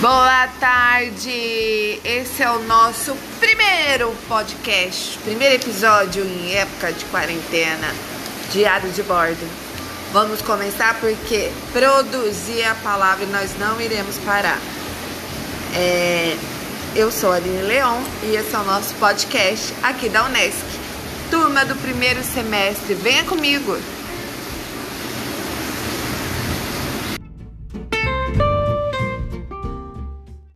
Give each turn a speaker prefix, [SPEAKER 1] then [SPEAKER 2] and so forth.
[SPEAKER 1] Boa tarde! Esse é o nosso primeiro podcast, primeiro episódio em época de quarentena, diário de bordo. Vamos começar porque produzir a palavra e nós não iremos parar. É, eu sou a Aline Leon e esse é o nosso podcast aqui da Unesc. Turma do primeiro semestre, venha comigo!